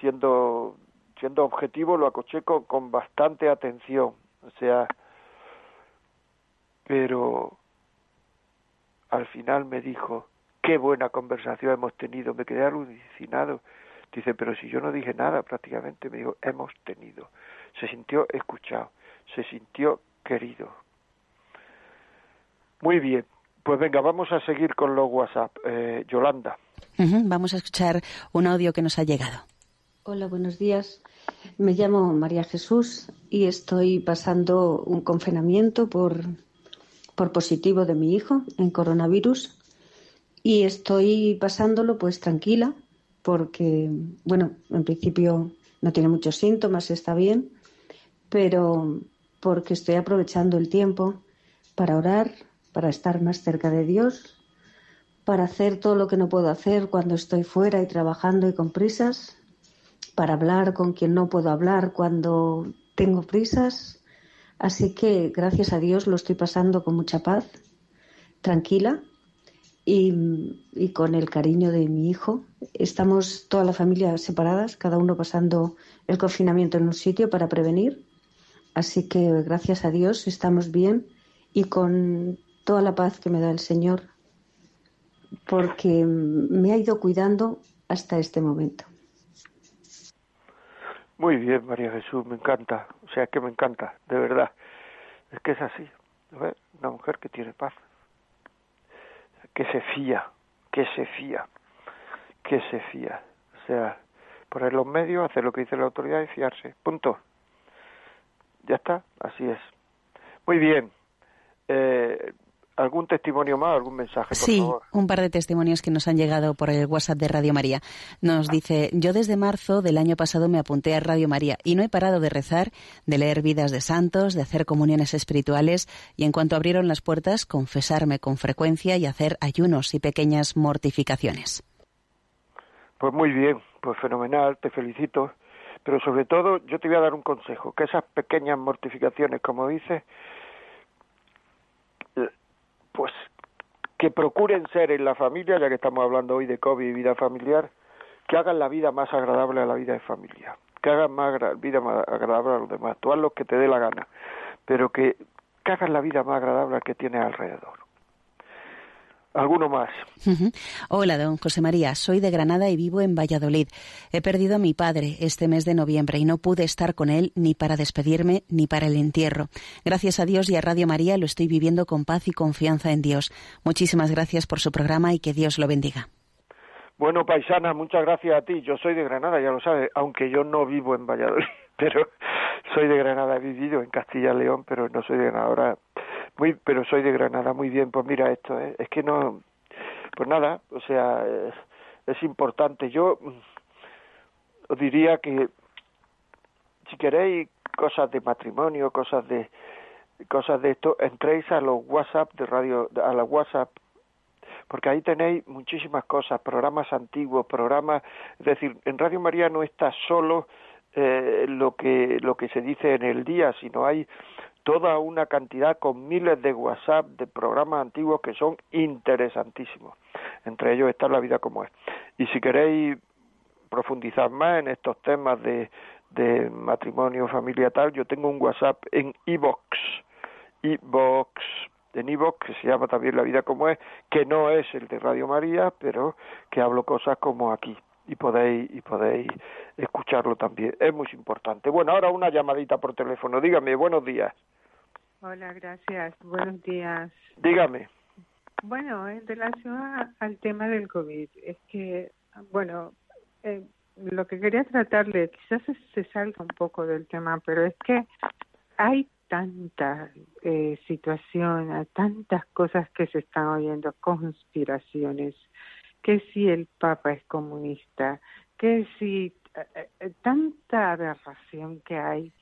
siendo siendo objetivo lo acoché con, con bastante atención o sea pero al final me dijo qué buena conversación hemos tenido me quedé alucinado dice pero si yo no dije nada prácticamente me dijo hemos tenido se sintió escuchado se sintió querido muy bien pues venga vamos a seguir con los WhatsApp eh, Yolanda Vamos a escuchar un audio que nos ha llegado. Hola, buenos días. Me llamo María Jesús y estoy pasando un confinamiento por, por positivo de mi hijo en coronavirus y estoy pasándolo pues tranquila porque, bueno, en principio no tiene muchos síntomas, está bien, pero porque estoy aprovechando el tiempo para orar, para estar más cerca de Dios para hacer todo lo que no puedo hacer cuando estoy fuera y trabajando y con prisas, para hablar con quien no puedo hablar cuando tengo prisas. Así que gracias a Dios lo estoy pasando con mucha paz, tranquila y, con el cariño de mi hijo. Estamos toda la familia separadas, cada uno pasando el confinamiento en un sitio para prevenir. Así que gracias a Dios estamos bien y con toda la paz que me da el Señor porque me ha ido cuidando hasta este momento. Muy bien, María Jesús, me encanta, o sea, que me encanta, de verdad. Es que es así, Una mujer que tiene paz, que se fía, que se fía, que se fía. O sea, poner los medios, hacer lo que dice la autoridad y fiarse. Punto. Ya está, así es. Muy bien. Eh, ¿Algún testimonio más, algún mensaje? Por sí, favor? un par de testimonios que nos han llegado por el WhatsApp de Radio María. Nos dice, yo desde marzo del año pasado me apunté a Radio María y no he parado de rezar, de leer vidas de santos, de hacer comuniones espirituales y en cuanto abrieron las puertas, confesarme con frecuencia y hacer ayunos y pequeñas mortificaciones. Pues muy bien, pues fenomenal, te felicito. Pero sobre todo yo te voy a dar un consejo, que esas pequeñas mortificaciones, como dices, pues que procuren ser en la familia, ya que estamos hablando hoy de COVID y vida familiar, que hagan la vida más agradable a la vida de familia, que hagan más vida más agradable a los demás, tú haz lo que te dé la gana, pero que, que la vida más agradable al que tienes alrededor. ¿Alguno más? Hola, don José María. Soy de Granada y vivo en Valladolid. He perdido a mi padre este mes de noviembre y no pude estar con él ni para despedirme ni para el entierro. Gracias a Dios y a Radio María lo estoy viviendo con paz y confianza en Dios. Muchísimas gracias por su programa y que Dios lo bendiga. Bueno, paisana, muchas gracias a ti. Yo soy de Granada, ya lo sabes, aunque yo no vivo en Valladolid, pero soy de Granada, he vivido en Castilla y León, pero no soy de Granada ahora, muy, pero soy de Granada, muy bien, pues mira esto, ¿eh? es que no, pues nada, o sea, es, importante. Yo mm, os diría que si queréis cosas de matrimonio, cosas de cosas de esto, entréis a los WhatsApp de radio, a la WhatsApp porque ahí tenéis muchísimas cosas, programas antiguos, programas, es decir, en Radio María no está solo eh, lo que lo que se dice en el día, sino hay toda una cantidad con miles de WhatsApp de programas antiguos que son interesantísimos. Entre ellos está la vida como es. Y si queréis profundizar más en estos temas de, de matrimonio, familia tal, yo tengo un WhatsApp en iBox, iBox en Ivo, que se llama también La vida como es, que no es el de Radio María, pero que hablo cosas como aquí y podéis y podéis escucharlo también. Es muy importante. Bueno, ahora una llamadita por teléfono. Dígame, buenos días. Hola, gracias. Buenos días. Dígame. Bueno, en relación al tema del COVID, es que, bueno, eh, lo que quería tratarle, quizás se, se salga un poco del tema, pero es que hay tantas eh, situaciones, tantas cosas que se están oyendo, conspiraciones, que si el Papa es comunista, que si eh, eh, tanta aberración que hay,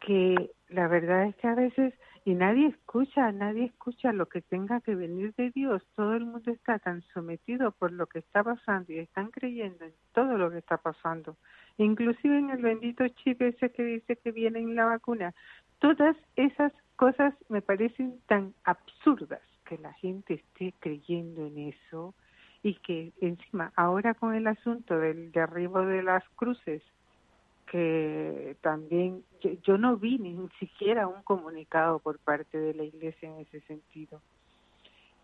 que la verdad es que a veces, y nadie escucha, nadie escucha lo que tenga que venir de Dios, todo el mundo está tan sometido por lo que está pasando y están creyendo en todo lo que está pasando, inclusive en el bendito chip ese que dice que viene en la vacuna, Todas esas cosas me parecen tan absurdas que la gente esté creyendo en eso y que encima ahora con el asunto del derribo de las cruces que también yo, no vi ni siquiera un comunicado por parte de la iglesia en ese sentido.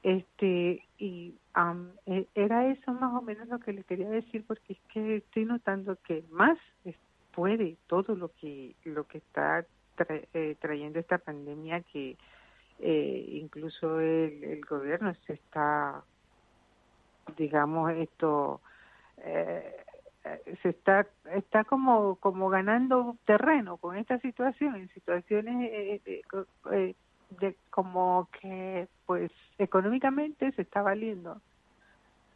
Este y e, era eso más o menos lo que le quería decir porque es que estoy notando que más puede todo lo que lo que está eh, trayendo esta pandemia que eh, incluso el, el, gobierno se está, digamos, esto eh, se está está como como ganando terreno con esta situación en situaciones de como que pues económicamente se está valiendo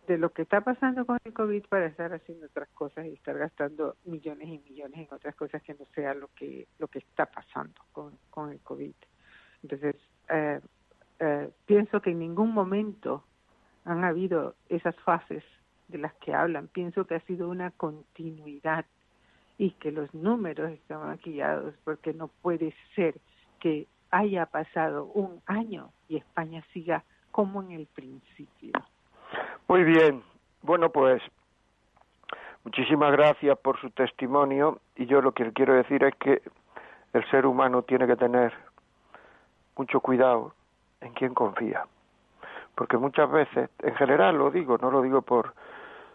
de lo que está pasando con el COVID para estar haciendo otras cosas y estar gastando millones y millones en otras cosas que no sea lo que lo que está pasando con, con el COVID. Entonces, eh, eh, pienso que en ningún momento han habido esas fases de las que hablan. Pienso que ha sido una continuidad y que los números están maquillados porque no puede ser que haya pasado un año y España siga como en el principio. Muy bien. Bueno, pues muchísimas gracias por su testimonio y yo lo que quiero decir es que el ser humano tiene que tener mucho cuidado en quien confía. Porque muchas veces, en general lo digo, no lo digo por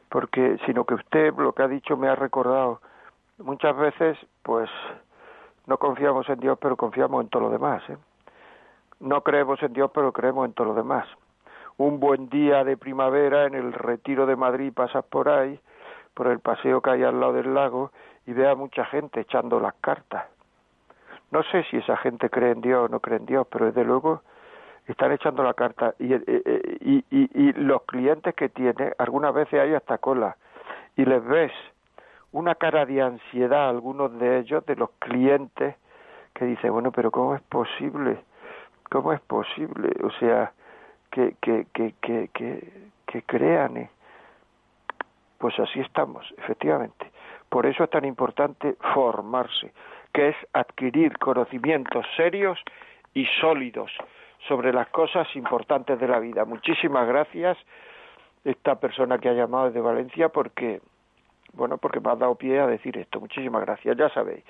porque sino que usted lo que ha dicho me ha recordado muchas veces pues no confiamos en Dios pero confiamos en todo lo demás ¿eh? no creemos en Dios pero creemos en todo lo demás un buen día de primavera en el retiro de Madrid pasas por ahí, por el paseo que hay al lado del lago y ve a mucha gente echando las cartas. No sé si esa gente cree en Dios o no cree en Dios, pero desde luego están echando la carta y, eh, eh, y, y, y los clientes que tiene, algunas veces hay hasta cola y les ves una cara de ansiedad algunos de ellos, de los clientes, que dicen, bueno, pero ¿cómo es posible? ¿Cómo es posible? O sea, que, que, que, que, que, crean. ¿eh? Pues así estamos, efectivamente. Por eso es tan importante formarse, que es adquirir conocimientos serios y sólidos sobre las cosas importantes de la vida. Muchísimas gracias esta persona que ha llamado desde Valencia porque bueno, porque me ha dado pie a decir esto. Muchísimas gracias. Ya sabéis,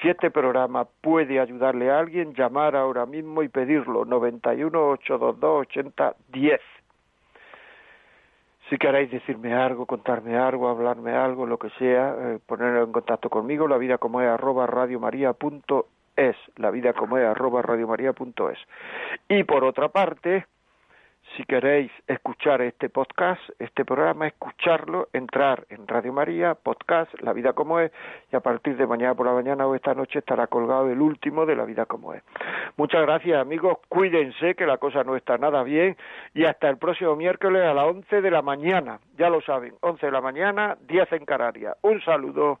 si este programa puede ayudarle a alguien, llamar ahora mismo y pedirlo. 91 822 8010. Si queréis decirme algo, contarme algo, hablarme algo, lo que sea, eh, ponerlo en contacto conmigo, la vida como es arroba radiomaria.es, la vida como es arroba radiomaria.es. Y por otra parte, si queréis escuchar este podcast, este programa, escucharlo, entrar en Radio María, podcast, La vida como es, y a partir de mañana por la mañana o esta noche estará colgado el último de La vida como es. Muchas gracias amigos, cuídense que la cosa no está nada bien y hasta el próximo miércoles a las 11 de la mañana, ya lo saben, 11 de la mañana, 10 en Canarias. Un saludo.